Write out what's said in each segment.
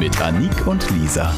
Mit Anik und Lisa.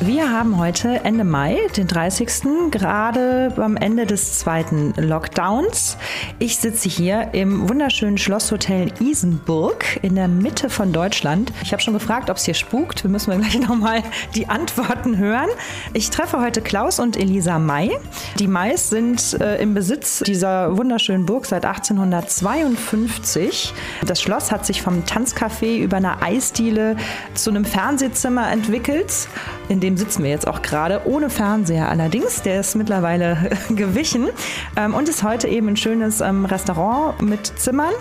Wir haben heute Ende Mai, den 30. gerade am Ende des zweiten Lockdowns. Ich sitze hier im wunderschönen Schlosshotel Isenburg in der Mitte von Deutschland. Ich habe schon gefragt, ob es hier spukt. Wir müssen gleich nochmal die Antworten hören. Ich treffe heute Klaus und Elisa May. Die Mays sind äh, im Besitz dieser wunderschönen Burg seit 1852. Das Schloss hat sich vom Tanzcafé über eine Eisdiele zu einem Fernsehzimmer entwickelt, in dem dem sitzen wir jetzt auch gerade, ohne Fernseher allerdings. Der ist mittlerweile gewichen ähm, und ist heute eben ein schönes ähm, Restaurant mit Zimmern.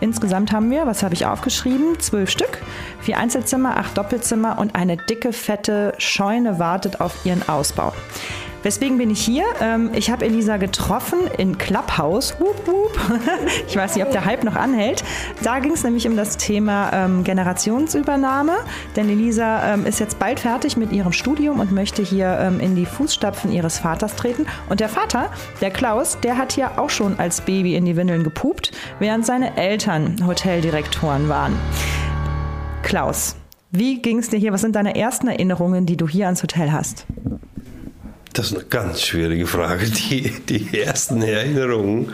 Insgesamt haben wir, was habe ich aufgeschrieben, zwölf Stück, vier Einzelzimmer, acht Doppelzimmer und eine dicke, fette Scheune wartet auf ihren Ausbau. Weswegen bin ich hier? Ähm, ich habe Elisa getroffen in Clubhouse. Ich weiß nicht, ob der Hype noch anhält. Da ging es nämlich um das Thema ähm, Generationsübernahme. Denn Elisa ähm, ist jetzt bald fertig mit ihrem Studium und möchte hier in die Fußstapfen ihres Vaters treten. Und der Vater, der Klaus, der hat hier auch schon als Baby in die Windeln gepupt, während seine Eltern Hoteldirektoren waren. Klaus, wie ging es dir hier? Was sind deine ersten Erinnerungen, die du hier ans Hotel hast? Das ist eine ganz schwierige Frage. Die, die ersten Erinnerungen,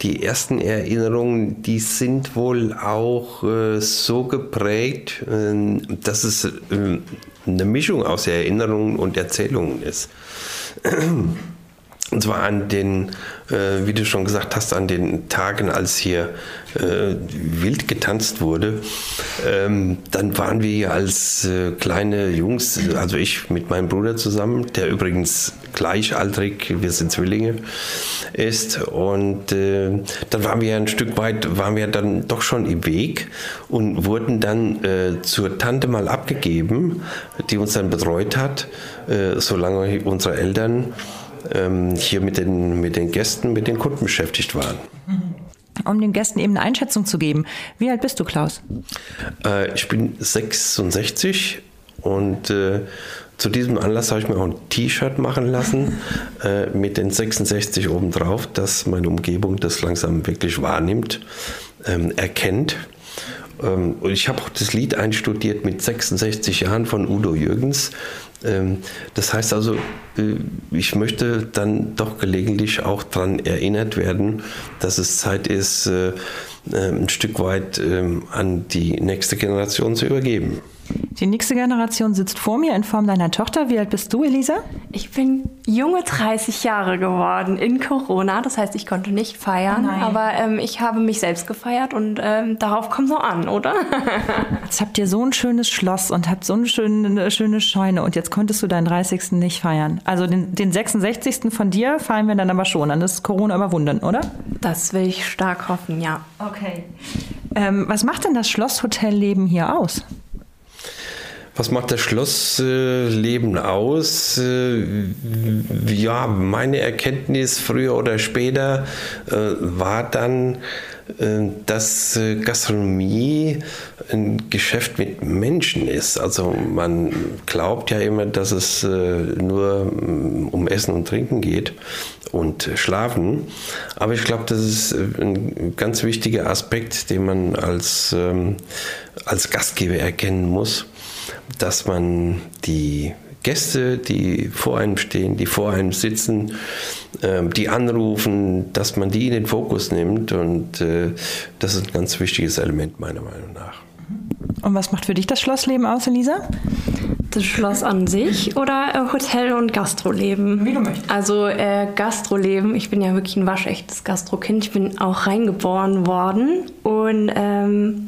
die ersten Erinnerungen, die sind wohl auch äh, so geprägt, äh, dass es äh, eine Mischung aus Erinnerungen und Erzählungen ist. Und zwar an den, äh, wie du schon gesagt hast, an den Tagen, als hier äh, wild getanzt wurde. Ähm, dann waren wir als äh, kleine Jungs, also ich mit meinem Bruder zusammen, der übrigens gleichaltrig, wir sind Zwillinge, ist. Und äh, dann waren wir ein Stück weit, waren wir dann doch schon im Weg und wurden dann äh, zur Tante mal abgegeben, die uns dann betreut hat, äh, solange unsere Eltern ähm, hier mit den, mit den Gästen, mit den Kunden beschäftigt waren. Um den Gästen eben eine Einschätzung zu geben. Wie alt bist du, Klaus? Äh, ich bin 66 und äh, zu diesem Anlass habe ich mir auch ein T-Shirt machen lassen äh, mit den 66 obendrauf, dass meine Umgebung das langsam wirklich wahrnimmt, ähm, erkennt. Ähm, und ich habe auch das Lied einstudiert mit 66 Jahren von Udo Jürgens. Ähm, das heißt also, äh, ich möchte dann doch gelegentlich auch daran erinnert werden, dass es Zeit ist, äh, äh, ein Stück weit ähm, an die nächste Generation zu übergeben. Die nächste Generation sitzt vor mir in Form deiner Tochter. Wie alt bist du, Elisa? Ich bin junge 30 Jahre geworden in Corona. Das heißt, ich konnte nicht feiern, oh aber ähm, ich habe mich selbst gefeiert und ähm, darauf kommt so an, oder? jetzt habt ihr so ein schönes Schloss und habt so eine schöne, schöne Scheune und jetzt konntest du deinen 30. nicht feiern. Also den, den 66. von dir feiern wir dann aber schon an. Das ist Corona überwunden, oder? Das will ich stark hoffen, ja. Okay. Ähm, was macht denn das Schlosshotelleben hier aus? Was macht das Schlossleben aus? Äh, ja, meine Erkenntnis früher oder später äh, war dann, äh, dass Gastronomie ein Geschäft mit Menschen ist. Also man glaubt ja immer, dass es nur mm, um Essen und Trinken geht und Schlafen. Aber ich glaube, das ist ein ganz wichtiger Aspekt, den man als, ähm, als Gastgeber erkennen muss dass man die Gäste, die vor einem stehen, die vor einem sitzen, ähm, die anrufen, dass man die in den Fokus nimmt. Und äh, das ist ein ganz wichtiges Element meiner Meinung nach. Und was macht für dich das Schlossleben aus, Elisa? Das Schloss an sich oder äh, Hotel- und Gastroleben? Wie du möchtest. Also äh, Gastroleben, ich bin ja wirklich ein waschechtes Gastrokind. Ich bin auch reingeboren worden und ähm,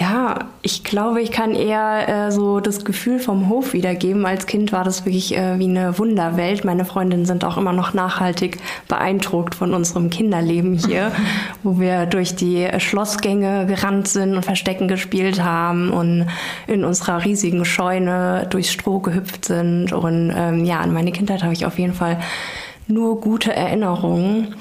ja, ich glaube, ich kann eher äh, so das Gefühl vom Hof wiedergeben. Als Kind war das wirklich äh, wie eine Wunderwelt. Meine Freundinnen sind auch immer noch nachhaltig beeindruckt von unserem Kinderleben hier, wo wir durch die Schlossgänge gerannt sind und Verstecken gespielt haben und in unserer riesigen Scheune durchs Stroh gehüpft sind. Und ähm, ja, an meine Kindheit habe ich auf jeden Fall nur gute Erinnerungen.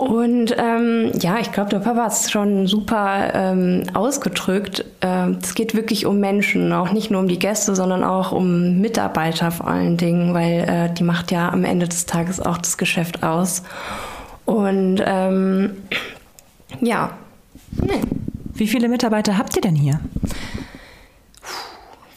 Und ähm, ja, ich glaube, der Papa hat es schon super ähm, ausgedrückt. Ähm, es geht wirklich um Menschen, auch nicht nur um die Gäste, sondern auch um Mitarbeiter vor allen Dingen, weil äh, die macht ja am Ende des Tages auch das Geschäft aus. Und ähm, ja, nee. Wie viele Mitarbeiter habt ihr denn hier?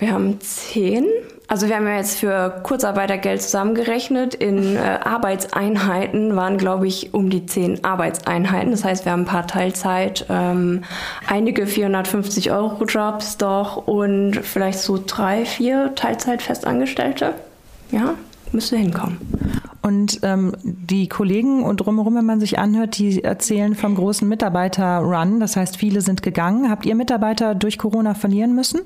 Wir haben zehn. Also wir haben ja jetzt für Kurzarbeitergeld zusammengerechnet. In äh, Arbeitseinheiten waren, glaube ich, um die zehn Arbeitseinheiten. Das heißt, wir haben ein paar Teilzeit, ähm, einige 450 Euro Jobs doch und vielleicht so drei, vier Teilzeit-Festangestellte. Ja, müsste hinkommen. Und ähm, die Kollegen und drumherum, wenn man sich anhört, die erzählen vom großen Mitarbeiter-Run. Das heißt, viele sind gegangen. Habt ihr Mitarbeiter durch Corona verlieren müssen?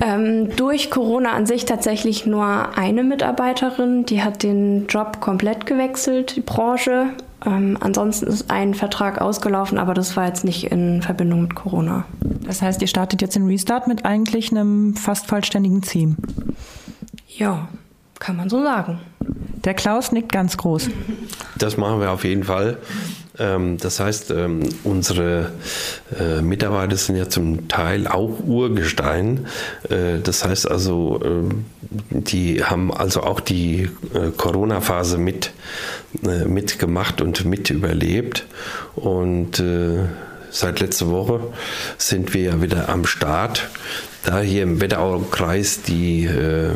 Ähm, durch Corona an sich tatsächlich nur eine Mitarbeiterin, die hat den Job komplett gewechselt, die Branche. Ähm, ansonsten ist ein Vertrag ausgelaufen, aber das war jetzt nicht in Verbindung mit Corona. Das heißt, ihr startet jetzt den Restart mit eigentlich einem fast vollständigen Team. Ja, kann man so sagen. Der Klaus nickt ganz groß. Das machen wir auf jeden Fall. Ähm, das heißt, ähm, unsere äh, Mitarbeiter sind ja zum Teil auch Urgestein. Äh, das heißt also, ähm, die haben also auch die äh, Corona-Phase mit, mitgemacht und mit überlebt. Und seit letzter Woche sind wir ja wieder am Start da hier im Wetteraukreis die, äh,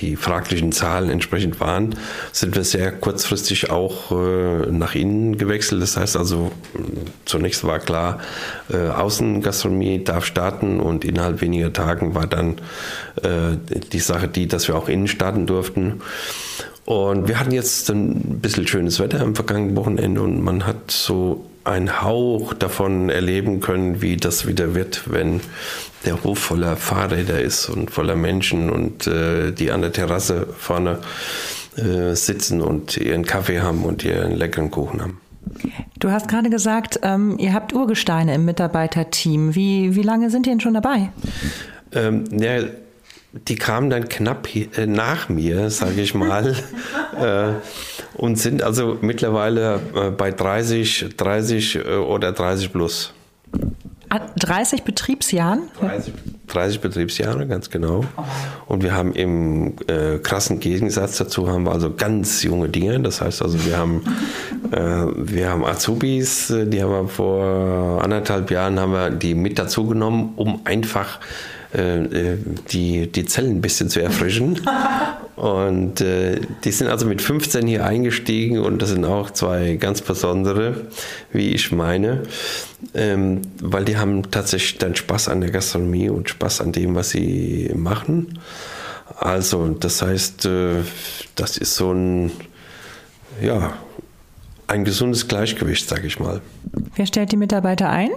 die fraglichen Zahlen entsprechend waren, sind wir sehr kurzfristig auch äh, nach innen gewechselt. Das heißt also, zunächst war klar, äh, Außengastronomie darf starten und innerhalb weniger Tagen war dann die Sache die, dass wir auch innen starten durften. Und wir hatten jetzt ein bisschen schönes Wetter am vergangenen Wochenende und man hat so einen Hauch davon erleben können, wie das wieder wird, wenn der Hof voller Fahrräder ist und voller Menschen und äh, die an der Terrasse vorne äh, sitzen und ihren Kaffee haben und ihren leckeren Kuchen haben. Du hast gerade gesagt, ähm, ihr habt Urgesteine im Mitarbeiterteam. Wie, wie lange sind die denn schon dabei? Ähm, ja, die kamen dann knapp äh, nach mir, sage ich mal, äh, und sind also mittlerweile äh, bei 30, 30 oder 30 plus. 30 ah, Betriebsjahren? 30, 30 Betriebsjahre, ganz genau. Und wir haben im äh, krassen Gegensatz dazu haben wir also ganz junge Dinge. Das heißt also, wir haben, äh, wir haben Azubis, die haben wir vor anderthalb Jahren haben wir die mit dazu genommen, um einfach äh, äh, die, die Zellen ein bisschen zu erfrischen. Und äh, die sind also mit 15 hier eingestiegen und das sind auch zwei ganz besondere, wie ich meine, ähm, weil die haben tatsächlich dann Spaß an der Gastronomie und Spaß an dem, was sie machen. Also, das heißt, äh, das ist so ein, ja, ein gesundes Gleichgewicht, sage ich mal. Wer stellt die Mitarbeiter ein?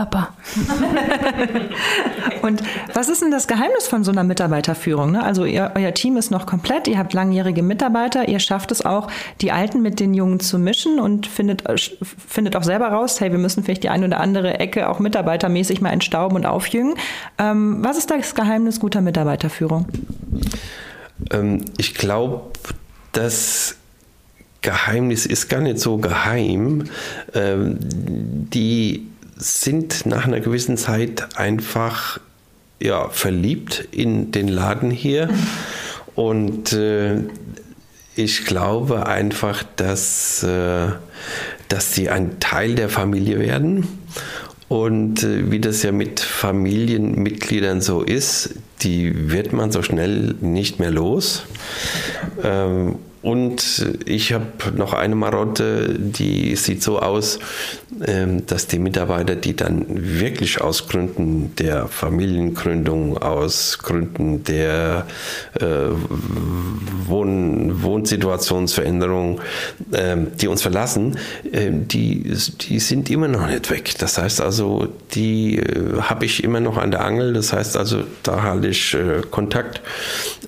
Papa. und was ist denn das Geheimnis von so einer Mitarbeiterführung? Ne? Also ihr, euer Team ist noch komplett, ihr habt langjährige Mitarbeiter, ihr schafft es auch, die Alten mit den Jungen zu mischen und findet, findet auch selber raus, hey, wir müssen vielleicht die eine oder andere Ecke auch mitarbeitermäßig mal entstauben und aufjüngen. Ähm, was ist das Geheimnis guter Mitarbeiterführung? Ähm, ich glaube, dass Geheimnis ist gar nicht so geheim. Ähm, die sind nach einer gewissen Zeit einfach ja, verliebt in den Laden hier. Und äh, ich glaube einfach, dass, äh, dass sie ein Teil der Familie werden. Und äh, wie das ja mit Familienmitgliedern so ist, die wird man so schnell nicht mehr los. Ähm, und ich habe noch eine Marotte, die sieht so aus, dass die Mitarbeiter, die dann wirklich aus Gründen der Familiengründung, aus Gründen der äh, Wohn Wohnsituationsveränderung, äh, die uns verlassen, äh, die, die sind immer noch nicht weg. Das heißt also, die äh, habe ich immer noch an der Angel. Das heißt also, da halte ich äh, Kontakt.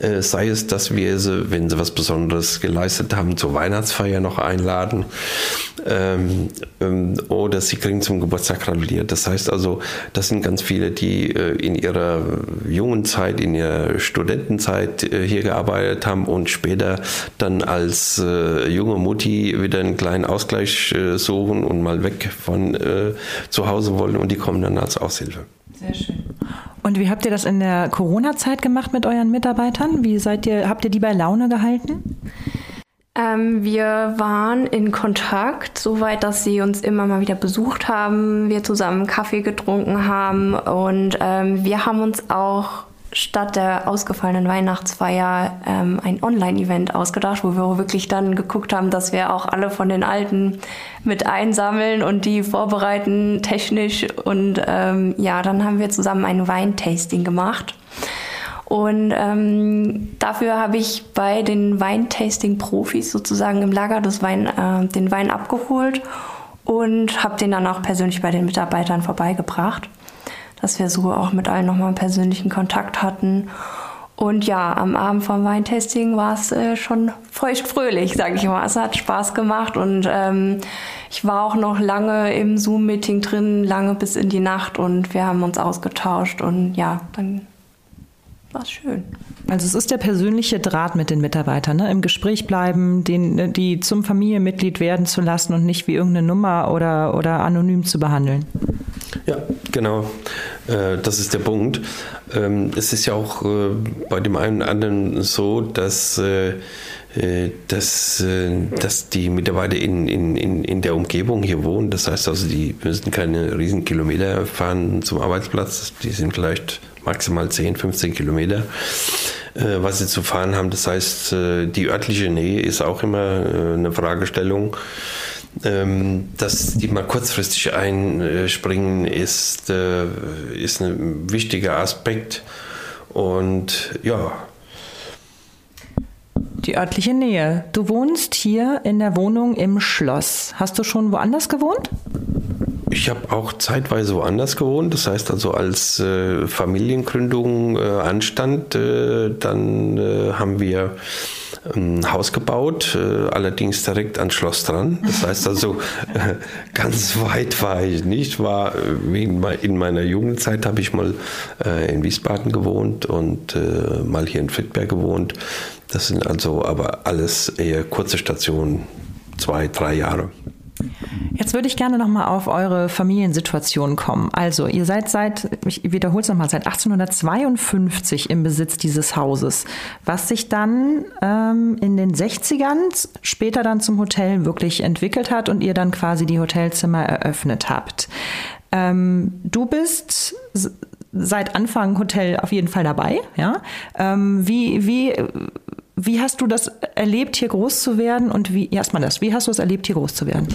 Äh, sei es, dass wir sie, wenn sie was Besonderes geleistet haben, zur Weihnachtsfeier noch einladen. Ähm, ähm, oder sie kriegen zum Geburtstag gratuliert. Das heißt also, das sind ganz viele, die äh, in ihrer jungen Zeit, in ihrer Studentenzeit äh, hier gearbeitet haben und später dann als äh, junge Mutti wieder einen kleinen Ausgleich suchen und mal weg von zu Hause wollen und die kommen dann als Aushilfe. Sehr schön. Und wie habt ihr das in der Corona-Zeit gemacht mit euren Mitarbeitern? Wie seid ihr, habt ihr die bei Laune gehalten? Ähm, wir waren in Kontakt, soweit, dass sie uns immer mal wieder besucht haben, wir zusammen Kaffee getrunken haben und ähm, wir haben uns auch statt der ausgefallenen Weihnachtsfeier ähm, ein Online-Event ausgedacht, wo wir wirklich dann geguckt haben, dass wir auch alle von den Alten mit einsammeln und die vorbereiten technisch und ähm, ja, dann haben wir zusammen ein Weintasting gemacht. Und ähm, dafür habe ich bei den Weintasting-Profis sozusagen im Lager das Wein, äh, den Wein abgeholt und habe den dann auch persönlich bei den Mitarbeitern vorbeigebracht, dass wir so auch mit allen nochmal persönlichen Kontakt hatten. Und ja, am Abend vom Weintasting war es äh, schon feuchtfröhlich, sage ich mal. Es hat Spaß gemacht und ähm, ich war auch noch lange im Zoom-Meeting drin, lange bis in die Nacht und wir haben uns ausgetauscht und ja, dann war schön. Also es ist der persönliche Draht mit den Mitarbeitern, ne? im Gespräch bleiben, den, die zum Familienmitglied werden zu lassen und nicht wie irgendeine Nummer oder, oder anonym zu behandeln. Ja, genau. Äh, das ist der Punkt. Ähm, es ist ja auch äh, bei dem einen oder anderen so, dass äh, dass, dass die Mitarbeiter in, in, in der Umgebung hier wohnen. Das heißt also, die müssen keine riesen Kilometer fahren zum Arbeitsplatz. Die sind vielleicht maximal 10, 15 Kilometer, äh, was sie zu fahren haben. Das heißt, äh, die örtliche Nähe ist auch immer äh, eine Fragestellung. Ähm, dass die mal kurzfristig einspringen, ist, ist ein wichtiger Aspekt. Und ja, die örtliche Nähe. Du wohnst hier in der Wohnung im Schloss. Hast du schon woanders gewohnt? Ich habe auch zeitweise woanders gewohnt. Das heißt also, als äh, Familiengründung äh, anstand, äh, dann äh, haben wir ein Haus gebaut, äh, allerdings direkt ans Schloss dran. Das heißt also, äh, ganz weit war ich nicht. War in meiner Jugendzeit habe ich mal in Wiesbaden gewohnt und mal hier in Friedberg gewohnt. Das sind also aber alles eher kurze Stationen, zwei, drei Jahre. Jetzt würde ich gerne nochmal auf eure Familiensituation kommen. Also, ihr seid seit, ich wiederhole es nochmal, seit 1852 im Besitz dieses Hauses, was sich dann ähm, in den 60ern später dann zum Hotel wirklich entwickelt hat und ihr dann quasi die Hotelzimmer eröffnet habt. Ähm, du bist seit Anfang Hotel auf jeden Fall dabei, ja? Ähm, wie, wie, wie hast du das erlebt, hier groß zu werden und wie, erstmal das, wie hast du es erlebt, hier groß zu werden?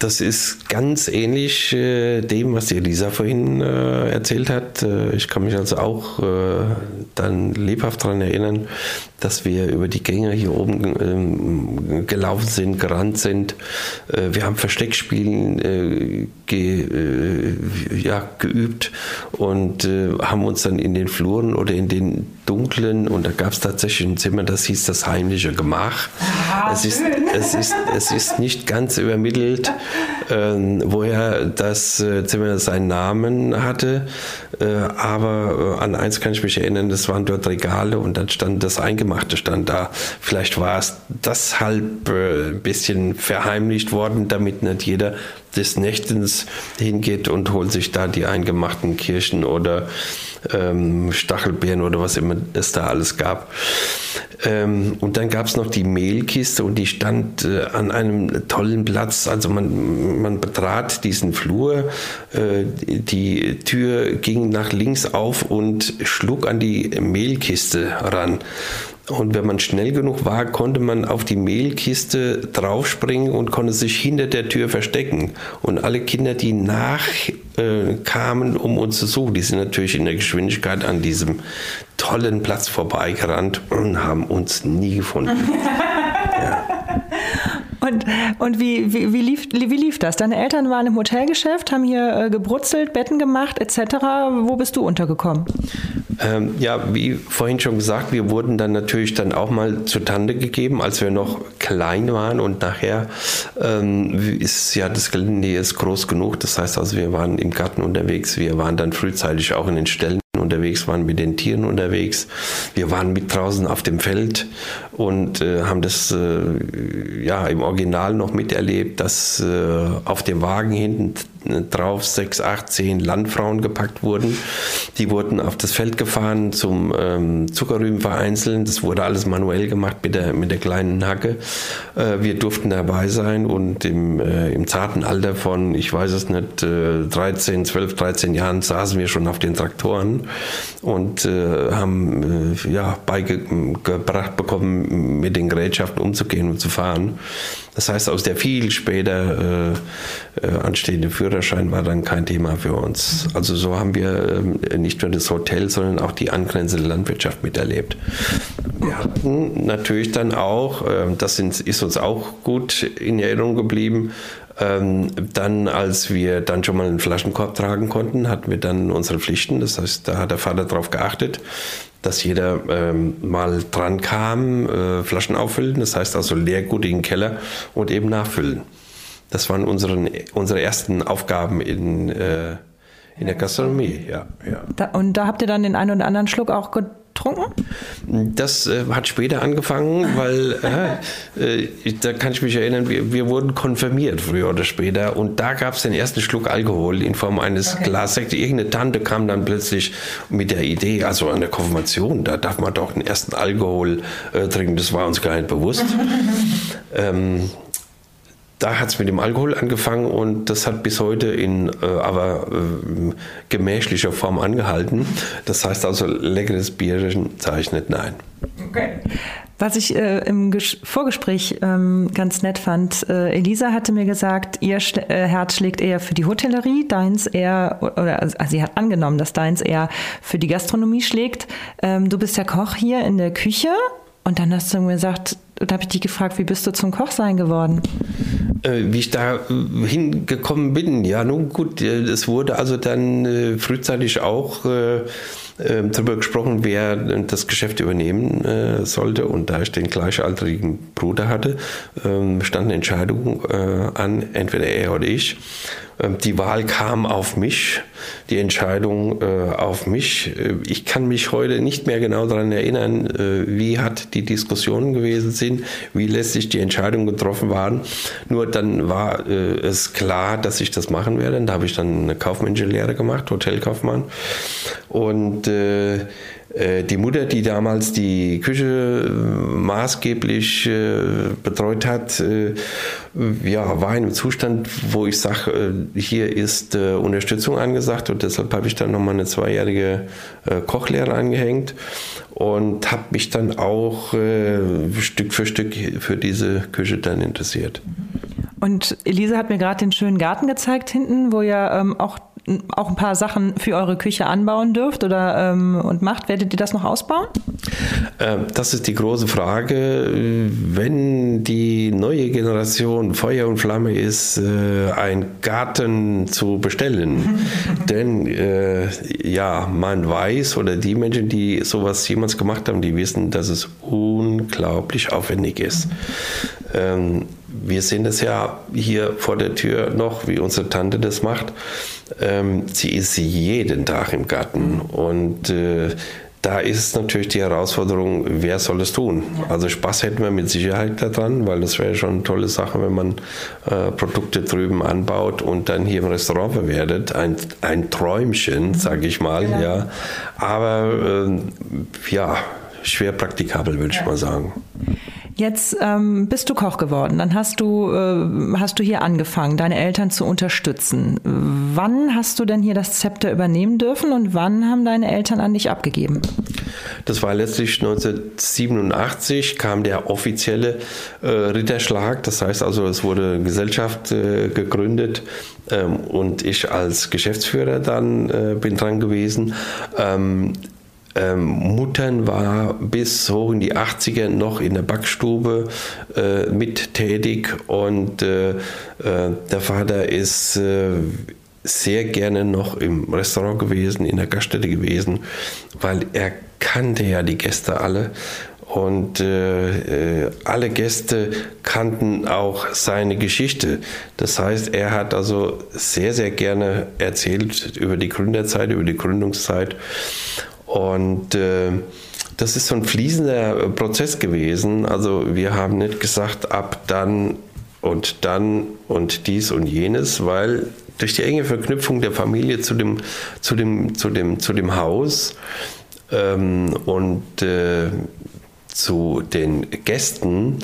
Das ist ganz ähnlich äh, dem, was Elisa vorhin äh, erzählt hat. Äh, ich kann mich also auch äh, dann lebhaft daran erinnern, dass wir über die Gänge hier oben ähm, gelaufen sind, gerannt sind. Äh, wir haben Versteckspielen äh, ge, ja, geübt und haben uns dann in den Fluren oder in den dunklen, und da gab es tatsächlich ein Zimmer, das hieß das heimliche Gemach. Ah, es, ist, es, ist, es ist nicht ganz übermittelt, ähm, woher das äh, Zimmer seinen Namen hatte. Äh, aber äh, an eins kann ich mich erinnern, das waren dort Regale und dann stand das Eingemachte stand da. Vielleicht war es deshalb äh, ein bisschen verheimlicht worden, damit nicht jeder des Nächtens hingeht und holt sich da die eingemachten Kirchen oder ähm, Stachelbeeren oder was immer es da alles gab. Ähm, und dann gab es noch die Mehlkiste und die stand äh, an einem tollen Platz. Also man, man betrat diesen Flur, äh, die Tür ging nach links auf und schlug an die Mehlkiste ran. Und wenn man schnell genug war, konnte man auf die Mehlkiste draufspringen und konnte sich hinter der Tür verstecken. Und alle Kinder, die nachkamen, äh, um uns zu suchen, die sind natürlich in der Geschwindigkeit an diesem tollen Platz vorbeigerannt und haben uns nie gefunden. ja. Und, und wie, wie, wie, lief, wie lief das? Deine Eltern waren im Hotelgeschäft, haben hier äh, gebrutzelt, Betten gemacht etc. Wo bist du untergekommen? Ähm, ja, wie vorhin schon gesagt, wir wurden dann natürlich dann auch mal zu Tante gegeben, als wir noch klein waren und nachher ähm, ist ja das Gelände ist groß genug. Das heißt also, wir waren im Garten unterwegs, wir waren dann frühzeitig auch in den Ställen unterwegs, waren mit den Tieren unterwegs. Wir waren mit draußen auf dem Feld und äh, haben das äh, ja im Original noch miterlebt, dass äh, auf dem Wagen hinten drauf sechs, acht, zehn Landfrauen gepackt wurden. Die wurden auf das Feld gefahren zum ähm, Zuckerrüben vereinzeln. Das wurde alles manuell gemacht mit der, mit der kleinen Hacke. Äh, wir durften dabei sein und im, äh, im zarten Alter von, ich weiß es nicht, äh, 13, 12, 13 Jahren saßen wir schon auf den Traktoren und äh, haben äh, ja, beigebracht bekommen, mit den Gerätschaften umzugehen und zu fahren. Das heißt, aus der viel später äh, äh, anstehende Führerschein war dann kein Thema für uns. Also so haben wir äh, nicht nur das Hotel, sondern auch die angrenzende Landwirtschaft miterlebt. Wir hatten natürlich dann auch, äh, das ist uns auch gut in Erinnerung geblieben, ähm, dann, als wir dann schon mal einen Flaschenkorb tragen konnten, hatten wir dann unsere Pflichten. Das heißt, da hat der Vater darauf geachtet, dass jeder ähm, mal dran kam, äh, Flaschen auffüllen, das heißt also Leergut in den Keller und eben nachfüllen. Das waren unsere, unsere ersten Aufgaben in, äh, in der Gastronomie, ja. ja. Da, und da habt ihr dann den einen oder anderen Schluck auch getrunken? Das äh, hat später angefangen, weil äh, äh, da kann ich mich erinnern, wir, wir, wurden konfirmiert früher oder später und da gab es den ersten Schluck Alkohol in Form eines okay. Glassekt. Irgendeine Tante kam dann plötzlich mit der Idee, also an der Konfirmation, da darf man doch den ersten Alkohol äh, trinken, das war uns gar nicht bewusst. ähm, da hat es mit dem Alkohol angefangen und das hat bis heute in äh, aber äh, gemächlicher Form angehalten. Das heißt also, leckeres Bierchen zeichnet nein. Okay. Was ich äh, im Ges Vorgespräch ähm, ganz nett fand, äh, Elisa hatte mir gesagt, ihr Sch äh, Herz schlägt eher für die Hotellerie, deins eher, oder also sie hat angenommen, dass deins eher für die Gastronomie schlägt. Ähm, du bist ja Koch hier in der Küche und dann hast du mir gesagt, da habe ich dich gefragt, wie bist du zum Kochsein geworden? Äh, wie ich da äh, hingekommen bin, ja, nun gut, äh, es wurde also dann frühzeitig auch darüber gesprochen, wer das Geschäft übernehmen sollte. Und da ich den gleichaltrigen Bruder hatte, ähm, stand eine Entscheidung an, entweder er oder ich. Ähm, die Wahl kam auf mich, die Entscheidung äh, auf mich. Äh, ich kann mich heute nicht mehr genau daran erinnern, äh, wie hat die Diskussionen gewesen sind, wie letztlich die Entscheidungen getroffen waren. Nur dann war es klar, dass ich das machen werde. Da habe ich dann eine kaufmännische Lehre gemacht, Hotelkaufmann. Und äh, die Mutter, die damals die Küche äh, maßgeblich äh, betreut hat, ja, war in einem Zustand, wo ich sage, hier ist Unterstützung angesagt und deshalb habe ich dann nochmal eine zweijährige Kochlehre angehängt und habe mich dann auch Stück für Stück für diese Küche dann interessiert. Und Elisa hat mir gerade den schönen Garten gezeigt hinten, wo ja ähm, auch auch ein paar Sachen für eure Küche anbauen dürft oder ähm, und macht. Werdet ihr das noch ausbauen? Ähm, das ist die große Frage. Wenn die neue Generation Feuer und Flamme ist, äh, einen Garten zu bestellen, denn äh, ja, man weiß oder die Menschen, die sowas jemals gemacht haben, die wissen, dass es unglaublich aufwendig ist. Ähm, wir sehen das ja hier vor der Tür noch, wie unsere Tante das macht. Ähm, sie ist jeden Tag im Garten und äh, da ist natürlich die Herausforderung, wer soll es tun? Ja. Also Spaß hätten wir mit Sicherheit daran, weil das wäre schon eine tolle Sache, wenn man äh, Produkte drüben anbaut und dann hier im Restaurant verwertet. Ein, ein Träumchen, mhm. sage ich mal. Ja. ja. Aber äh, ja, schwer praktikabel, würde ja. ich mal sagen. Jetzt ähm, bist du Koch geworden, dann hast du, äh, hast du hier angefangen, deine Eltern zu unterstützen. Wann hast du denn hier das Zepter übernehmen dürfen und wann haben deine Eltern an dich abgegeben? Das war letztlich 1987 kam der offizielle äh, Ritterschlag. Das heißt also, es wurde eine Gesellschaft äh, gegründet ähm, und ich als Geschäftsführer dann äh, bin dran gewesen. Ähm, ähm, Muttern war bis hoch in die 80er noch in der Backstube äh, mit tätig und äh, äh, der Vater ist äh, sehr gerne noch im Restaurant gewesen, in der Gaststätte gewesen, weil er kannte ja die Gäste alle und äh, äh, alle Gäste kannten auch seine Geschichte. Das heißt, er hat also sehr, sehr gerne erzählt über die Gründerzeit, über die Gründungszeit. Und äh, das ist so ein fließender Prozess gewesen. Also wir haben nicht gesagt, ab dann und dann und dies und jenes, weil durch die enge Verknüpfung der Familie zu dem, zu dem, zu dem, zu dem Haus ähm, und äh, zu den Gästen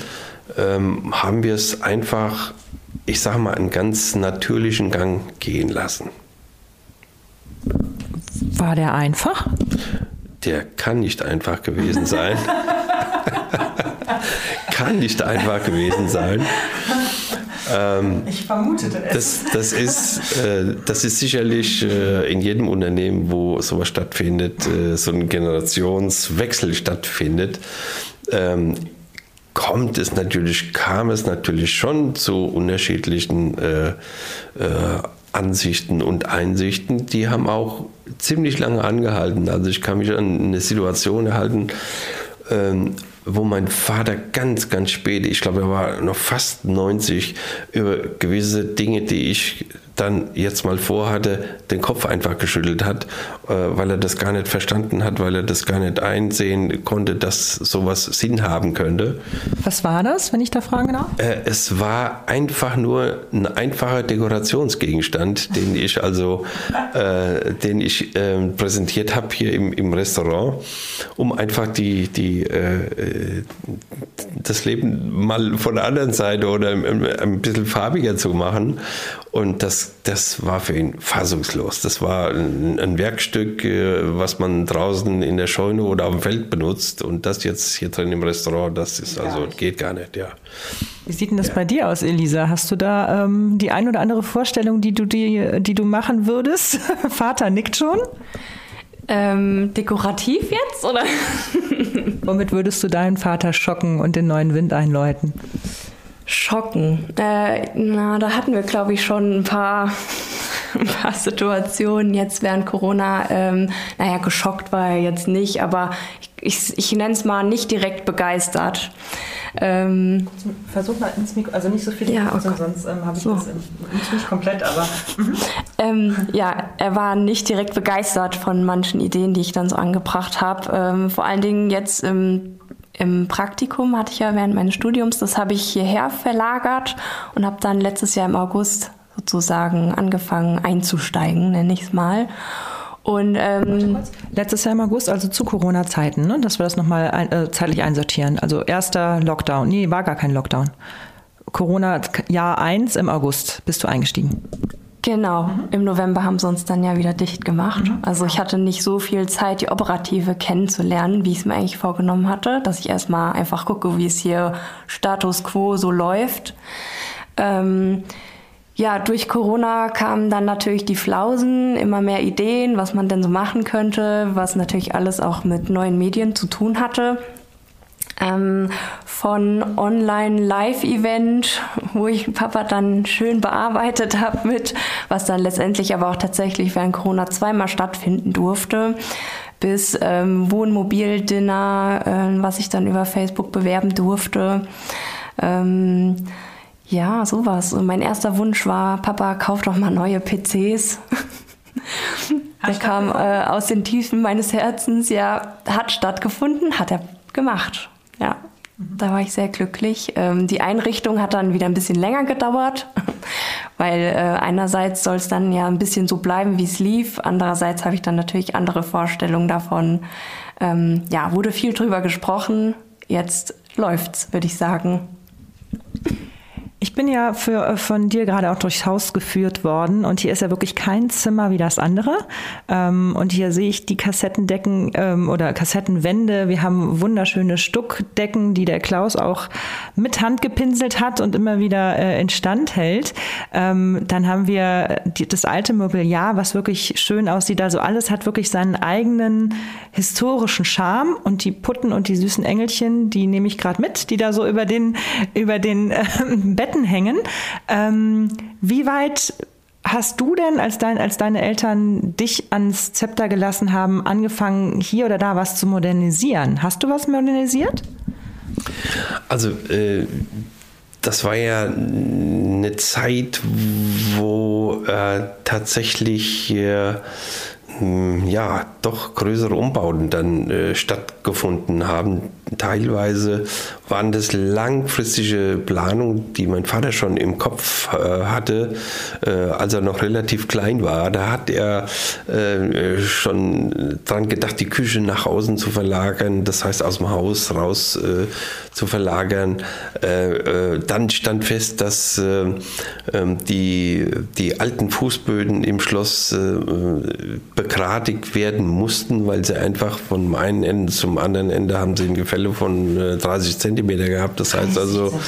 ähm, haben wir es einfach, ich sage mal, einen ganz natürlichen Gang gehen lassen. War der einfach? Der kann nicht einfach gewesen sein. kann nicht einfach gewesen sein. Ähm, ich vermutete es. Das, das, ist, äh, das ist sicherlich äh, in jedem Unternehmen, wo sowas stattfindet, äh, so ein Generationswechsel stattfindet. Ähm, kommt es natürlich, kam es natürlich schon zu unterschiedlichen äh, äh, Ansichten und Einsichten, die haben auch ziemlich lange angehalten. Also ich kann mich an eine Situation erhalten, ähm, wo mein Vater ganz, ganz spät, ich glaube, er war noch fast 90, über gewisse Dinge, die ich dann jetzt mal vorhatte, den Kopf einfach geschüttelt hat, äh, weil er das gar nicht verstanden hat, weil er das gar nicht einsehen konnte, dass sowas Sinn haben könnte. Was war das, wenn ich da fragen darf? Äh, es war einfach nur ein einfacher Dekorationsgegenstand, den ich also, äh, den ich äh, präsentiert habe hier im, im Restaurant, um einfach die, die, äh, das Leben mal von der anderen Seite oder ein, ein bisschen farbiger zu machen. Und das, das war für ihn fassungslos. Das war ein, ein, Werkstück, äh, was man draußen in der Scheune oder auf dem Feld benutzt. Und das jetzt hier drin im Restaurant, das ist also, gar geht gar nicht, ja. Wie sieht denn das ja. bei dir aus, Elisa? Hast du da ähm, die ein oder andere Vorstellung, die du, die, die du machen würdest? Vater nickt schon. Ähm, dekorativ jetzt, oder? Womit würdest du deinen Vater schocken und den neuen Wind einläuten? Schocken. Äh, na, da hatten wir, glaube ich, schon ein paar, ein paar Situationen jetzt während Corona. Ähm, naja, geschockt war er jetzt nicht, aber ich, ich, ich nenne es mal nicht direkt begeistert. Ähm, Versuch mal ins Mikro, also nicht so viel, ja, okay. sonst ähm, habe ich so. das nicht, nicht komplett, aber. Mhm. Ähm, ja, er war nicht direkt begeistert von manchen Ideen, die ich dann so angebracht habe. Ähm, vor allen Dingen jetzt im im Praktikum hatte ich ja während meines Studiums, das habe ich hierher verlagert und habe dann letztes Jahr im August sozusagen angefangen einzusteigen, nenne ich es mal. Und ähm, letztes Jahr im August, also zu Corona-Zeiten, ne? dass wir das nochmal ein, äh, zeitlich einsortieren. Also erster Lockdown. Nee, war gar kein Lockdown. Corona Jahr 1 im August bist du eingestiegen. Genau, mhm. im November haben sie uns dann ja wieder dicht gemacht. Mhm. Also ich hatte nicht so viel Zeit, die Operative kennenzulernen, wie ich es mir eigentlich vorgenommen hatte, dass ich erstmal einfach gucke, wie es hier Status quo so läuft. Ähm, ja, durch Corona kamen dann natürlich die Flausen, immer mehr Ideen, was man denn so machen könnte, was natürlich alles auch mit neuen Medien zu tun hatte ähm, von Online-Live-Event, wo ich Papa dann schön bearbeitet habe mit, was dann letztendlich aber auch tatsächlich während Corona zweimal stattfinden durfte, bis ähm, Wohnmobil-Dinner, äh, was ich dann über Facebook bewerben durfte. Ähm, ja, sowas. Und mein erster Wunsch war, Papa, kauf doch mal neue PCs. der kam äh, aus den Tiefen meines Herzens, ja, hat stattgefunden, hat er gemacht. Ja, da war ich sehr glücklich. Ähm, die Einrichtung hat dann wieder ein bisschen länger gedauert, weil äh, einerseits soll es dann ja ein bisschen so bleiben, wie es lief. Andererseits habe ich dann natürlich andere Vorstellungen davon. Ähm, ja, wurde viel drüber gesprochen. Jetzt läuft's, würde ich sagen. Ich bin ja für, äh, von dir gerade auch durchs Haus geführt worden und hier ist ja wirklich kein Zimmer wie das andere. Ähm, und hier sehe ich die Kassettendecken ähm, oder Kassettenwände. Wir haben wunderschöne Stuckdecken, die der Klaus auch mit Hand gepinselt hat und immer wieder äh, instand hält. Ähm, dann haben wir das alte Mobiliar, was wirklich schön aussieht. Also alles hat wirklich seinen eigenen historischen Charme und die Putten und die süßen Engelchen, die nehme ich gerade mit, die da so über den, über den äh, hängen. Ähm, wie weit hast du denn, als, dein, als deine Eltern dich ans Zepter gelassen haben, angefangen, hier oder da was zu modernisieren? Hast du was modernisiert? Also, äh, das war ja eine Zeit, wo äh, tatsächlich äh, ja, doch größere Umbauten dann äh, stattgefunden haben. Teilweise waren das langfristige Planungen, die mein Vater schon im Kopf äh, hatte, äh, als er noch relativ klein war. Da hat er äh, schon dran gedacht, die Küche nach außen zu verlagern, das heißt aus dem Haus raus äh, zu verlagern. Äh, dann stand fest, dass ähm, die, die alten Fußböden im Schloss begradigt werden mussten, weil sie einfach von einem Ende zum anderen Ende haben sie ein Gefälle von 30 äh, Zentimeter gehabt. Das heißt also,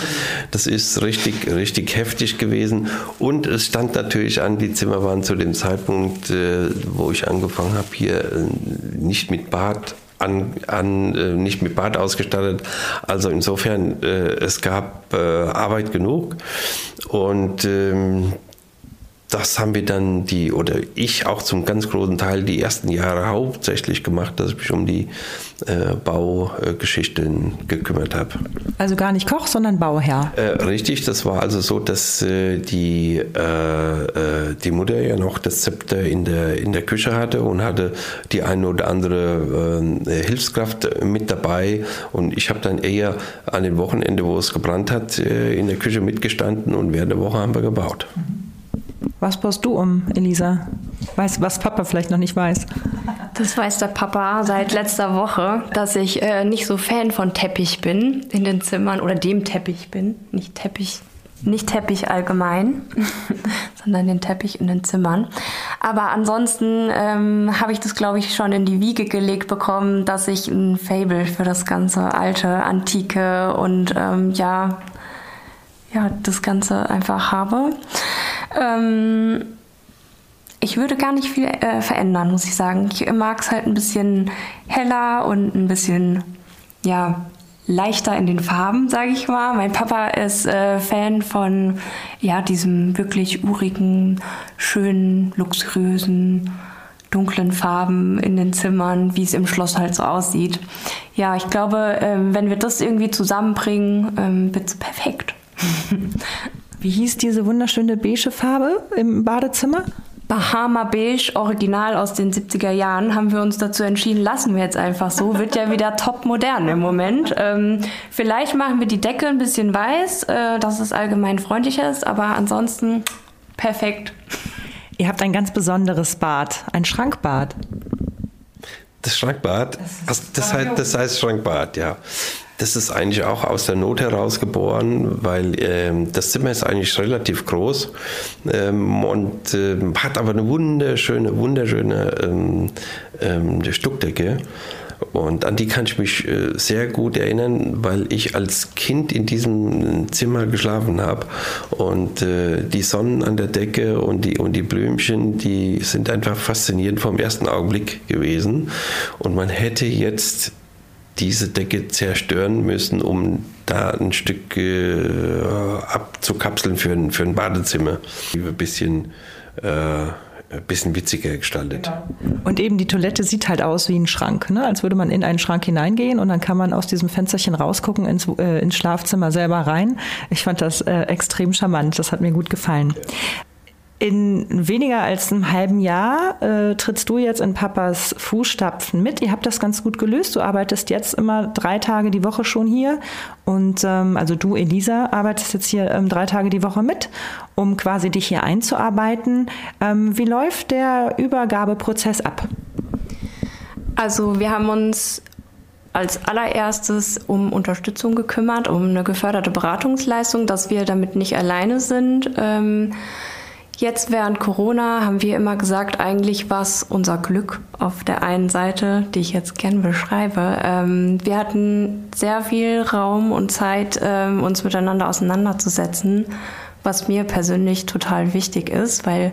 das ist richtig, richtig heftig gewesen. Und es stand natürlich an, die Zimmer waren zu dem Zeitpunkt, äh, wo ich angefangen habe, hier äh, nicht mit Bad an, an, nicht mit Bad ausgestattet. Also insofern, es gab Arbeit genug. Und ähm, das haben wir dann die, oder ich auch zum ganz großen Teil die ersten Jahre hauptsächlich gemacht, dass ich mich um die äh, Baugeschichten gekümmert habe. Also gar nicht Koch, sondern Bauherr. Äh, richtig, das war also so, dass äh, die, äh, äh, die Mutter ja noch das Zepter in der, in der Küche hatte und hatte die eine oder andere äh, Hilfskraft mit dabei. Und ich habe dann eher an dem Wochenende, wo es gebrannt hat, in der Küche mitgestanden und während der Woche haben wir gebaut. Mhm. Was baust du um, Elisa? Weiß, was Papa vielleicht noch nicht weiß. Das weiß der Papa seit letzter Woche, dass ich äh, nicht so Fan von Teppich bin in den Zimmern oder dem Teppich bin. Nicht Teppich, nicht Teppich allgemein, sondern den Teppich in den Zimmern. Aber ansonsten ähm, habe ich das, glaube ich, schon in die Wiege gelegt bekommen, dass ich ein Fable für das ganze alte, antike und ähm, ja, ja, das Ganze einfach habe. Ähm, ich würde gar nicht viel äh, verändern, muss ich sagen. Ich mag es halt ein bisschen heller und ein bisschen, ja, leichter in den Farben, sage ich mal. Mein Papa ist äh, Fan von ja diesem wirklich urigen, schönen, luxuriösen, dunklen Farben in den Zimmern, wie es im Schloss halt so aussieht. Ja, ich glaube, ähm, wenn wir das irgendwie zusammenbringen, ähm, wird es perfekt. Wie hieß diese wunderschöne beige Farbe im Badezimmer? Bahama Beige, original aus den 70er Jahren, haben wir uns dazu entschieden, lassen wir jetzt einfach so. Wird ja wieder top modern im Moment. Ähm, vielleicht machen wir die Decke ein bisschen weiß, äh, dass es allgemein freundlicher ist, aber ansonsten perfekt. Ihr habt ein ganz besonderes Bad, ein Schrankbad. Das Schrankbad, das, das, heißt, das heißt Schrankbad, ja. Das ist eigentlich auch aus der Not heraus geboren, weil ähm, das Zimmer ist eigentlich relativ groß ähm, und ähm, hat aber eine wunderschöne, wunderschöne ähm, ähm, Stuckdecke. Und an die kann ich mich äh, sehr gut erinnern, weil ich als Kind in diesem Zimmer geschlafen habe. Und äh, die Sonnen an der Decke und die, und die Blümchen, die sind einfach faszinierend vom ersten Augenblick gewesen. Und man hätte jetzt diese Decke zerstören müssen, um da ein Stück äh, abzukapseln für ein, für ein Badezimmer. Ein bisschen, äh, ein bisschen witziger gestaltet. Genau. Und eben die Toilette sieht halt aus wie ein Schrank, ne? als würde man in einen Schrank hineingehen und dann kann man aus diesem Fensterchen rausgucken ins, äh, ins Schlafzimmer selber rein. Ich fand das äh, extrem charmant, das hat mir gut gefallen. In weniger als einem halben Jahr äh, trittst du jetzt in Papas Fußstapfen mit. Ihr habt das ganz gut gelöst. Du arbeitest jetzt immer drei Tage die Woche schon hier. Und ähm, also du, Elisa, arbeitest jetzt hier ähm, drei Tage die Woche mit, um quasi dich hier einzuarbeiten. Ähm, wie läuft der Übergabeprozess ab? Also wir haben uns als allererstes um Unterstützung gekümmert, um eine geförderte Beratungsleistung, dass wir damit nicht alleine sind. Ähm, Jetzt während Corona haben wir immer gesagt, eigentlich war es unser Glück auf der einen Seite, die ich jetzt gern beschreibe. Ähm, wir hatten sehr viel Raum und Zeit, ähm, uns miteinander auseinanderzusetzen, was mir persönlich total wichtig ist, weil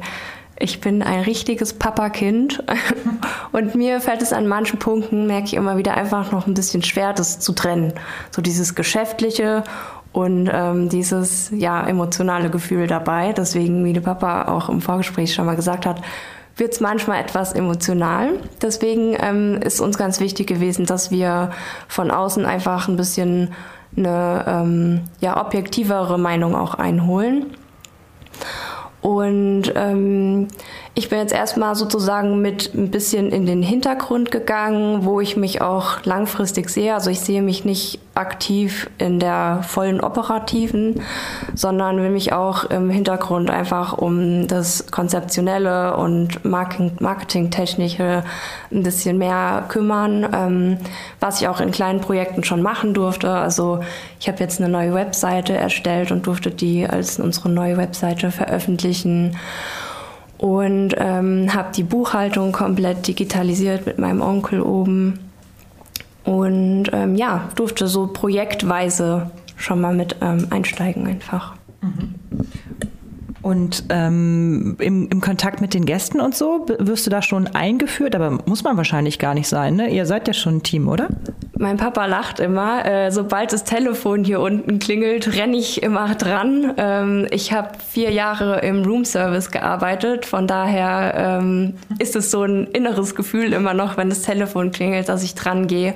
ich bin ein richtiges Papakind und mir fällt es an manchen Punkten, merke ich immer wieder einfach noch ein bisschen schwer, das zu trennen. So dieses Geschäftliche und ähm, dieses ja emotionale Gefühl dabei. Deswegen, wie der Papa auch im Vorgespräch schon mal gesagt hat, wird es manchmal etwas emotional. Deswegen ähm, ist uns ganz wichtig gewesen, dass wir von außen einfach ein bisschen eine ähm, ja, objektivere Meinung auch einholen. Und ähm, ich bin jetzt erstmal sozusagen mit ein bisschen in den Hintergrund gegangen, wo ich mich auch langfristig sehe. Also ich sehe mich nicht aktiv in der vollen operativen, sondern will mich auch im Hintergrund einfach um das konzeptionelle und marketingtechnische ein bisschen mehr kümmern, ähm, was ich auch in kleinen Projekten schon machen durfte. Also ich habe jetzt eine neue Webseite erstellt und durfte die als unsere neue Webseite veröffentlichen und ähm, habe die Buchhaltung komplett digitalisiert mit meinem Onkel oben und ähm, ja, durfte so projektweise schon mal mit ähm, einsteigen einfach. Mhm. Und ähm, im, im, Kontakt mit den Gästen und so, wirst du da schon eingeführt? Aber muss man wahrscheinlich gar nicht sein, ne? Ihr seid ja schon ein Team, oder? Mein Papa lacht immer. Äh, sobald das Telefon hier unten klingelt, renne ich immer dran. Ähm, ich habe vier Jahre im Roomservice gearbeitet. Von daher ähm, ist es so ein inneres Gefühl immer noch, wenn das Telefon klingelt, dass ich dran gehe.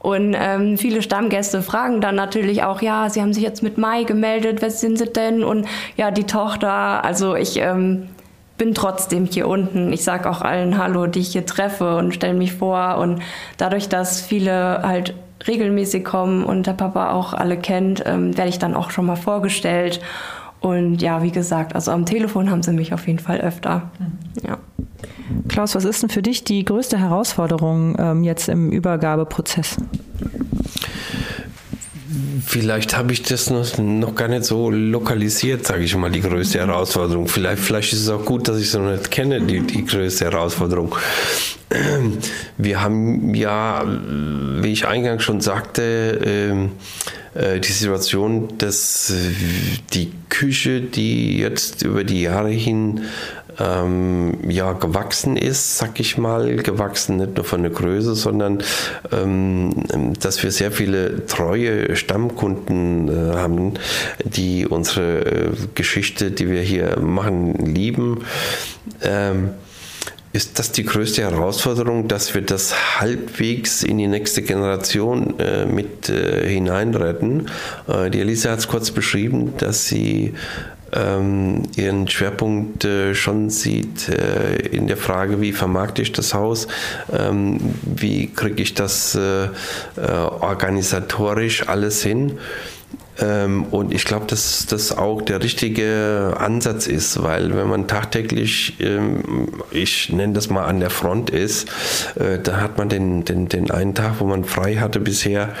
Und ähm, viele Stammgäste fragen dann natürlich auch, ja, sie haben sich jetzt mit Mai gemeldet, wer sind sie denn? Und ja, die Tochter, also ich ähm, bin trotzdem hier unten. Ich sage auch allen Hallo, die ich hier treffe und stelle mich vor. Und dadurch, dass viele halt regelmäßig kommen und der Papa auch alle kennt, ähm, werde ich dann auch schon mal vorgestellt. Und ja, wie gesagt, also am Telefon haben sie mich auf jeden Fall öfter. Mhm. Ja. Klaus, was ist denn für dich die größte Herausforderung ähm, jetzt im Übergabeprozess? Vielleicht habe ich das noch, noch gar nicht so lokalisiert, sage ich mal, die größte Herausforderung. Vielleicht, vielleicht ist es auch gut, dass ich es noch nicht kenne, die, die größte Herausforderung. Wir haben ja, wie ich eingangs schon sagte, ähm, äh, die Situation, dass die Küche, die jetzt über die Jahre hin ähm, ja, gewachsen ist, sag ich mal, gewachsen nicht nur von der Größe, sondern ähm, dass wir sehr viele treue Stammkunden äh, haben, die unsere äh, Geschichte, die wir hier machen, lieben. Ähm, ist das die größte Herausforderung, dass wir das halbwegs in die nächste Generation äh, mit äh, hineinretten? Äh, die Elisa hat es kurz beschrieben, dass sie ähm, ihren Schwerpunkt äh, schon sieht äh, in der Frage, wie vermarkte ich das Haus, ähm, wie kriege ich das äh, äh organisatorisch alles hin. Ähm, und ich glaube, dass das auch der richtige Ansatz ist, weil wenn man tagtäglich, ähm, ich nenne das mal an der Front ist, äh, da hat man den, den, den einen Tag, wo man frei hatte bisher,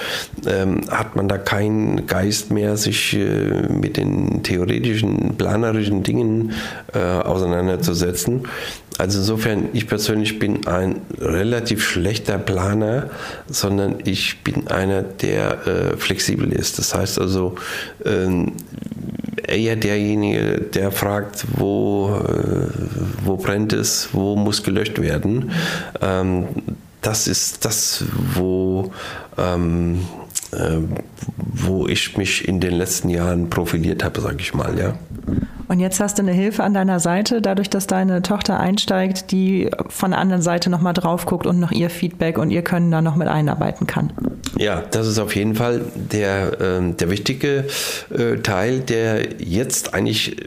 ähm, hat man da keinen Geist mehr, sich äh, mit den theoretischen, planerischen Dingen äh, auseinanderzusetzen. Also insofern, ich persönlich bin ein relativ schlechter Planer, sondern ich bin einer, der äh, flexibel ist. Das heißt also, ähm, eher derjenige, der fragt, wo, äh, wo brennt es, wo muss gelöscht werden. Ähm, das ist das, wo, ähm, äh, wo ich mich in den letzten Jahren profiliert habe, sage ich mal, ja. Und jetzt hast du eine Hilfe an deiner Seite, dadurch, dass deine Tochter einsteigt, die von der anderen Seite nochmal drauf guckt und noch ihr Feedback und ihr Können da noch mit einarbeiten kann. Ja, das ist auf jeden Fall der, äh, der wichtige äh, Teil, der jetzt eigentlich äh,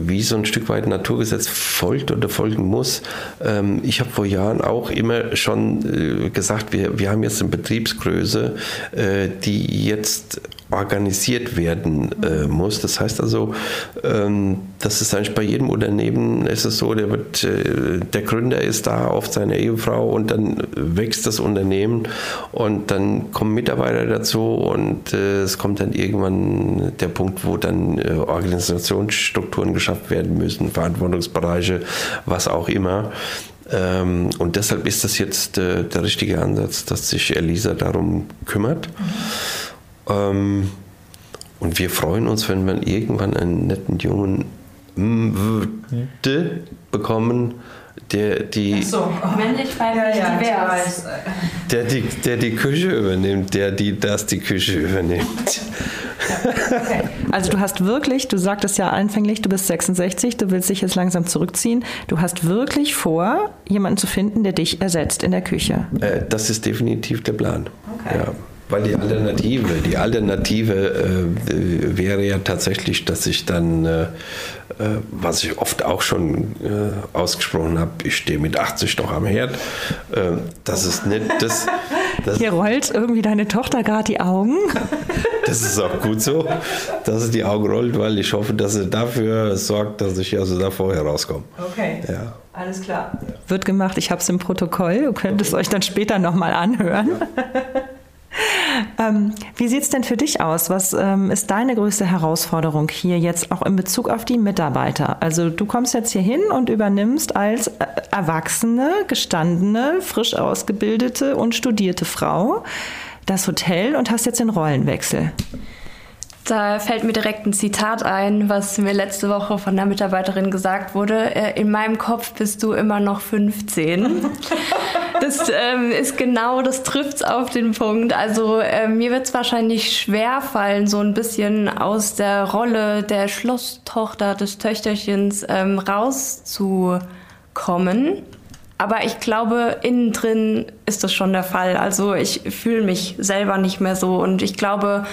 wie so ein Stück weit Naturgesetz folgt oder folgen muss. Ähm, ich habe vor Jahren auch immer schon äh, gesagt, wir, wir haben jetzt eine Betriebsgröße, die jetzt organisiert werden äh, muss. Das heißt also, ähm, das ist eigentlich bei jedem Unternehmen ist es so, der, wird, äh, der Gründer ist da auf seine Ehefrau und dann wächst das Unternehmen und dann kommen Mitarbeiter dazu und äh, es kommt dann irgendwann der Punkt, wo dann äh, Organisationsstrukturen geschafft werden müssen, Verantwortungsbereiche, was auch immer. Ähm, und deshalb ist das jetzt äh, der richtige Ansatz, dass sich Elisa darum kümmert. Ähm, und wir freuen uns, wenn wir irgendwann einen netten Jungen würde bekommen, der die, so. männlich, weiblich, ja, ja, divers. Der die, der die Küche übernimmt, der die das die Küche übernimmt. Okay. Also du hast wirklich, du sagtest ja anfänglich, du bist 66, du willst dich jetzt langsam zurückziehen. Du hast wirklich vor, jemanden zu finden, der dich ersetzt in der Küche. Äh, das ist definitiv der Plan. Okay. Ja. Weil die Alternative, die Alternative äh, wäre ja tatsächlich, dass ich dann, äh, äh was ich oft auch schon äh, ausgesprochen habe, ich stehe mit 80 noch am Herd. Äh, das ist nicht das. das Hier rollt irgendwie deine Tochter gerade die Augen. Das ist auch gut so, dass sie die Augen rollt, weil ich hoffe, dass sie dafür sorgt, dass ich also da vorher rauskomme. Okay. Ja. Alles klar. Wird gemacht, ich habe es im Protokoll. Ihr könnt es euch dann später nochmal anhören. Ja. Ähm, wie sieht es denn für dich aus? Was ähm, ist deine größte Herausforderung hier jetzt auch in Bezug auf die Mitarbeiter? Also du kommst jetzt hier hin und übernimmst als äh, erwachsene, gestandene, frisch ausgebildete und studierte Frau das Hotel und hast jetzt den Rollenwechsel. Da fällt mir direkt ein Zitat ein, was mir letzte Woche von einer Mitarbeiterin gesagt wurde. Äh, in meinem Kopf bist du immer noch 15. das ähm, ist genau, das trifft es auf den Punkt. Also äh, mir wird es wahrscheinlich schwer fallen, so ein bisschen aus der Rolle der Schlosstochter des Töchterchens ähm, rauszukommen. Aber ich glaube, innen drin ist das schon der Fall. Also ich fühle mich selber nicht mehr so und ich glaube,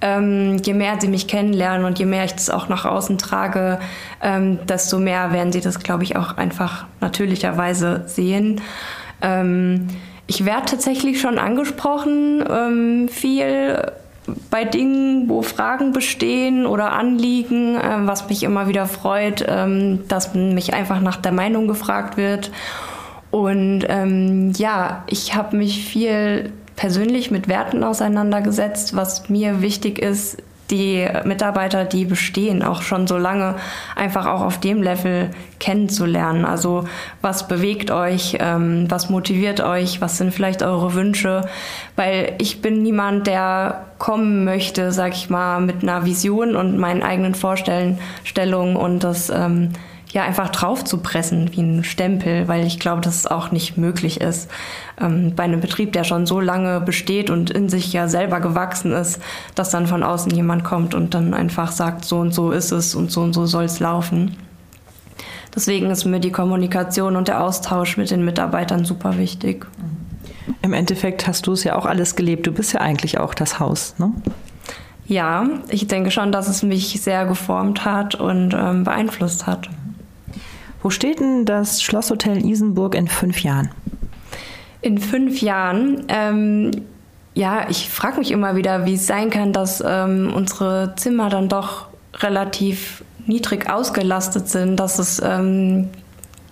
ähm, je mehr sie mich kennenlernen und je mehr ich das auch nach außen trage, ähm, desto mehr werden sie das, glaube ich, auch einfach natürlicherweise sehen. Ähm, ich werde tatsächlich schon angesprochen, ähm, viel bei Dingen, wo Fragen bestehen oder Anliegen, äh, was mich immer wieder freut, ähm, dass mich einfach nach der Meinung gefragt wird. Und ähm, ja, ich habe mich viel persönlich mit Werten auseinandergesetzt, was mir wichtig ist, die Mitarbeiter, die bestehen, auch schon so lange einfach auch auf dem Level kennenzulernen. Also was bewegt euch, ähm, was motiviert euch, was sind vielleicht eure Wünsche, weil ich bin niemand, der kommen möchte, sag ich mal, mit einer Vision und meinen eigenen Vorstellungen und das ähm, ja einfach drauf zu pressen wie ein Stempel, weil ich glaube, dass es auch nicht möglich ist. Ähm, bei einem Betrieb, der schon so lange besteht und in sich ja selber gewachsen ist, dass dann von außen jemand kommt und dann einfach sagt, so und so ist es und so und so soll es laufen. Deswegen ist mir die Kommunikation und der Austausch mit den Mitarbeitern super wichtig. Im Endeffekt hast du es ja auch alles gelebt. Du bist ja eigentlich auch das Haus, ne? Ja, ich denke schon, dass es mich sehr geformt hat und ähm, beeinflusst hat. Wo steht denn das Schlosshotel Isenburg in fünf Jahren? In fünf Jahren, ähm, ja, ich frage mich immer wieder, wie es sein kann, dass ähm, unsere Zimmer dann doch relativ niedrig ausgelastet sind, dass es ähm,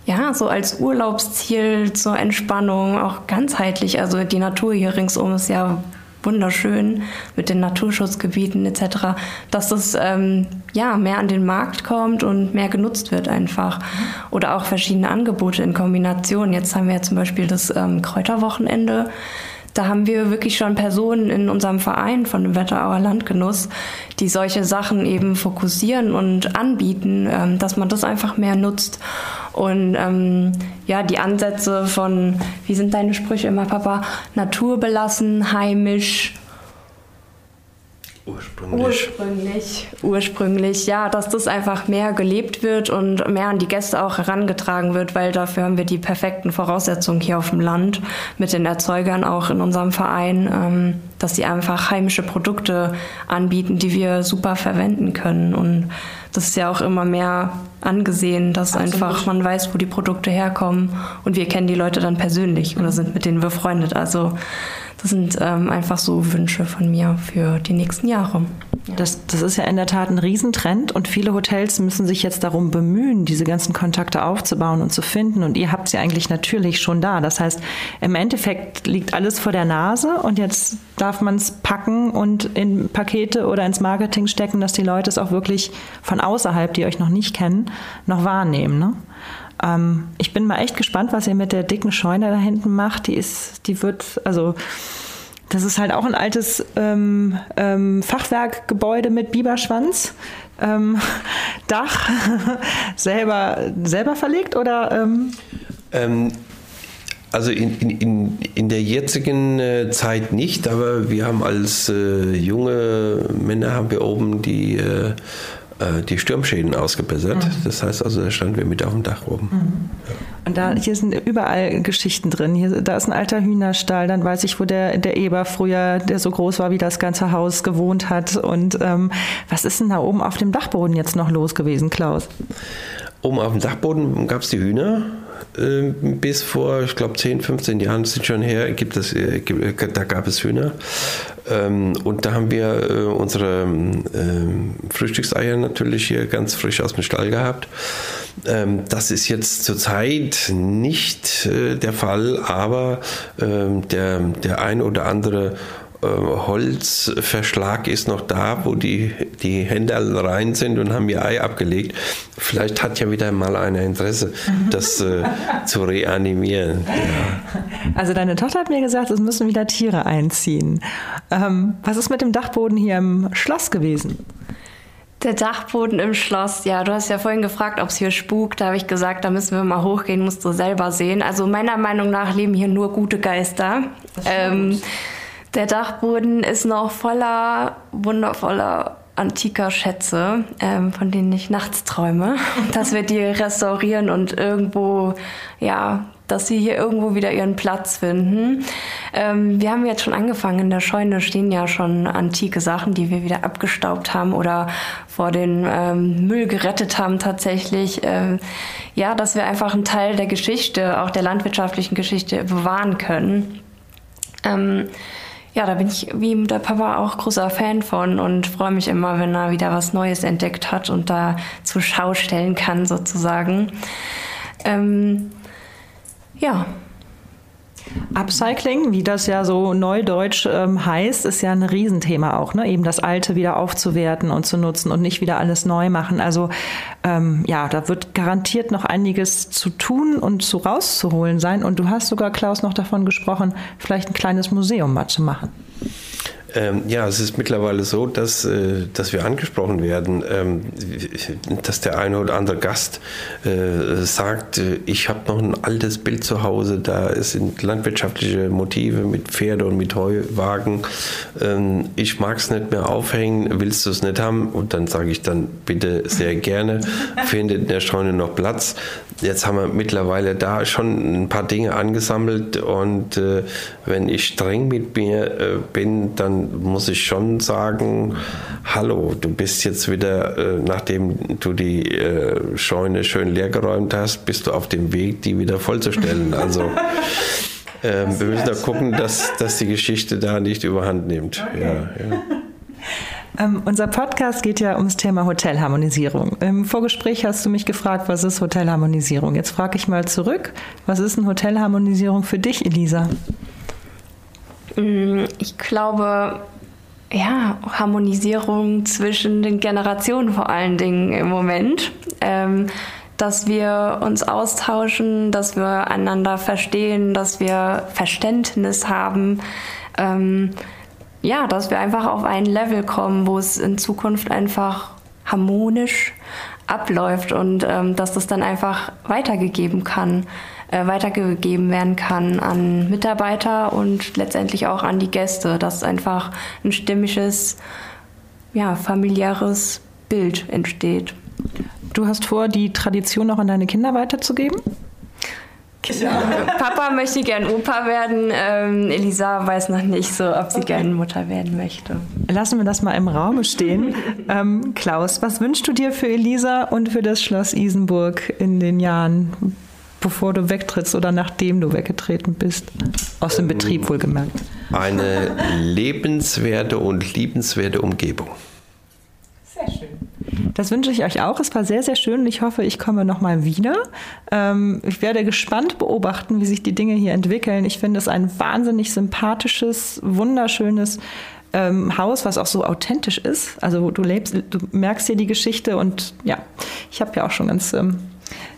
ja so als Urlaubsziel zur Entspannung auch ganzheitlich, also die Natur hier ringsum ist ja wunderschön mit den Naturschutzgebieten etc., dass das ähm, ja mehr an den Markt kommt und mehr genutzt wird einfach. Oder auch verschiedene Angebote in Kombination. Jetzt haben wir ja zum Beispiel das ähm, Kräuterwochenende. Da haben wir wirklich schon Personen in unserem Verein von dem Wetterauer Landgenuss, die solche Sachen eben fokussieren und anbieten, ähm, dass man das einfach mehr nutzt. Und ähm, ja, die Ansätze von, wie sind deine Sprüche immer, Papa, naturbelassen, heimisch, Ursprünglich. Ursprünglich, ursprünglich, ja, dass das einfach mehr gelebt wird und mehr an die Gäste auch herangetragen wird, weil dafür haben wir die perfekten Voraussetzungen hier auf dem Land mit den Erzeugern auch in unserem Verein, ähm, dass sie einfach heimische Produkte anbieten, die wir super verwenden können und das ist ja auch immer mehr angesehen, dass Absolut. einfach man weiß, wo die Produkte herkommen und wir kennen die Leute dann persönlich oder sind mit denen befreundet. Also das sind ähm, einfach so Wünsche von mir für die nächsten Jahre. Das, das ist ja in der Tat ein Riesentrend und viele Hotels müssen sich jetzt darum bemühen, diese ganzen Kontakte aufzubauen und zu finden. Und ihr habt sie eigentlich natürlich schon da. Das heißt, im Endeffekt liegt alles vor der Nase und jetzt darf man es packen und in Pakete oder ins Marketing stecken, dass die Leute es auch wirklich von außerhalb, die euch noch nicht kennen, noch wahrnehmen. Ne? Ähm, ich bin mal echt gespannt, was ihr mit der dicken Scheune da hinten macht. Die ist, die wird, also das ist halt auch ein altes ähm, ähm, Fachwerkgebäude mit Biberschwanz. Ähm, Dach selber, selber verlegt oder? Ähm? ähm also in, in, in der jetzigen äh, Zeit nicht, aber wir haben als äh, junge Männer haben wir oben die äh, die Sturmschäden ausgebessert. Mhm. Das heißt also, da standen wir mit auf dem Dach oben. Mhm. Und da, hier sind überall Geschichten drin. Hier, da ist ein alter Hühnerstall, dann weiß ich, wo der, der Eber früher, der so groß war wie das ganze Haus, gewohnt hat. Und ähm, was ist denn da oben auf dem Dachboden jetzt noch los gewesen, Klaus? Oben auf dem Dachboden gab es die Hühner. Ähm, bis vor, ich glaube, 10, 15 Jahren sind schon her, gibt es, äh, da gab es Hühner. Ähm, und da haben wir äh, unsere ähm, Frühstückseier natürlich hier ganz frisch aus dem Stall gehabt. Das ist jetzt zurzeit nicht äh, der Fall, aber der, der ein oder andere äh, Holzverschlag ist noch da, wo die, die Hände rein sind und haben ihr Ei abgelegt. Vielleicht hat ja wieder mal einer Interesse, das äh, zu reanimieren. Ja. Also deine Tochter hat mir gesagt, es müssen wieder Tiere einziehen. Ähm, was ist mit dem Dachboden hier im Schloss gewesen? Der Dachboden im Schloss, ja, du hast ja vorhin gefragt, ob es hier spukt. Da habe ich gesagt, da müssen wir mal hochgehen, musst du selber sehen. Also meiner Meinung nach leben hier nur gute Geister. Ähm, der Dachboden ist noch voller wundervoller antiker Schätze, ähm, von denen ich nachts träume, dass wir die restaurieren und irgendwo, ja, dass sie hier irgendwo wieder ihren Platz finden. Ähm, wir haben jetzt schon angefangen, in der Scheune stehen ja schon antike Sachen, die wir wieder abgestaubt haben oder vor den ähm, Müll gerettet haben tatsächlich. Ähm, ja, dass wir einfach einen Teil der Geschichte, auch der landwirtschaftlichen Geschichte bewahren können. Ja, da bin ich wie der Papa auch großer Fan von und freue mich immer, wenn er wieder was Neues entdeckt hat und da zur Schau stellen kann, sozusagen. Ähm, ja, Upcycling, wie das ja so neudeutsch ähm, heißt, ist ja ein Riesenthema auch, ne? eben das Alte wieder aufzuwerten und zu nutzen und nicht wieder alles neu machen. Also ähm, ja, da wird garantiert noch einiges zu tun und zu rauszuholen sein. Und du hast sogar, Klaus, noch davon gesprochen, vielleicht ein kleines Museum mal zu machen. Ähm, ja, es ist mittlerweile so, dass, äh, dass wir angesprochen werden, ähm, dass der eine oder andere Gast äh, sagt, äh, ich habe noch ein altes Bild zu Hause, da sind landwirtschaftliche Motive mit Pferde und mit Heuwagen. Ähm, ich mag es nicht mehr aufhängen, willst du es nicht haben? Und dann sage ich dann bitte sehr gerne, findet in der Scheune noch Platz. Jetzt haben wir mittlerweile da schon ein paar Dinge angesammelt und äh, wenn ich streng mit mir äh, bin, dann muss ich schon sagen, hallo, du bist jetzt wieder, äh, nachdem du die äh, Scheune schön leergeräumt hast, bist du auf dem Weg, die wieder vollzustellen. Also äh, wir müssen da gucken, dass, dass die Geschichte da nicht überhand nimmt. Okay. Ja, ja. Ähm, unser Podcast geht ja ums Thema Hotelharmonisierung. Im Vorgespräch hast du mich gefragt, was ist Hotelharmonisierung? Jetzt frage ich mal zurück, was ist eine Hotelharmonisierung für dich, Elisa? Mm, ich glaube, ja, Harmonisierung zwischen den Generationen vor allen Dingen im Moment. Ähm, dass wir uns austauschen, dass wir einander verstehen, dass wir Verständnis haben. Ähm, ja, dass wir einfach auf ein Level kommen, wo es in Zukunft einfach harmonisch abläuft und ähm, dass das dann einfach weitergegeben kann äh, weitergegeben werden kann an Mitarbeiter und letztendlich auch an die Gäste, dass einfach ein stimmiges, ja, familiäres Bild entsteht. Du hast vor, die Tradition auch an deine Kinder weiterzugeben? Papa möchte gern Opa werden. Ähm, Elisa weiß noch nicht so, ob sie okay. gern Mutter werden möchte. Lassen wir das mal im Raum stehen. ähm, Klaus, was wünschst du dir für Elisa und für das Schloss Isenburg in den Jahren, bevor du wegtrittst oder nachdem du weggetreten bist? Aus dem ähm, Betrieb wohlgemerkt. Eine lebenswerte und liebenswerte Umgebung. Das wünsche ich euch auch. Es war sehr, sehr schön und ich hoffe, ich komme nochmal wieder. Ähm, ich werde gespannt beobachten, wie sich die Dinge hier entwickeln. Ich finde es ein wahnsinnig sympathisches, wunderschönes ähm, Haus, was auch so authentisch ist. Also du lebst, du merkst hier die Geschichte und ja, ich habe ja auch schon ganz ähm,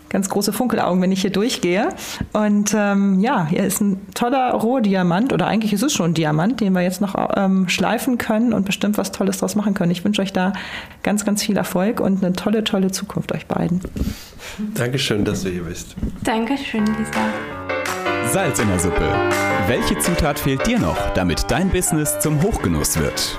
ganz große Funkelaugen, wenn ich hier durchgehe. Und ähm, ja, hier ist ein toller Rohdiamant oder eigentlich ist es schon ein Diamant, den wir jetzt noch ähm, schleifen können und bestimmt was Tolles draus machen können. Ich wünsche euch da ganz, ganz viel Erfolg und eine tolle, tolle Zukunft euch beiden. Dankeschön, dass du hier bist. Dankeschön, Lisa. Salz in der Suppe. Welche Zutat fehlt dir noch, damit dein Business zum Hochgenuss wird?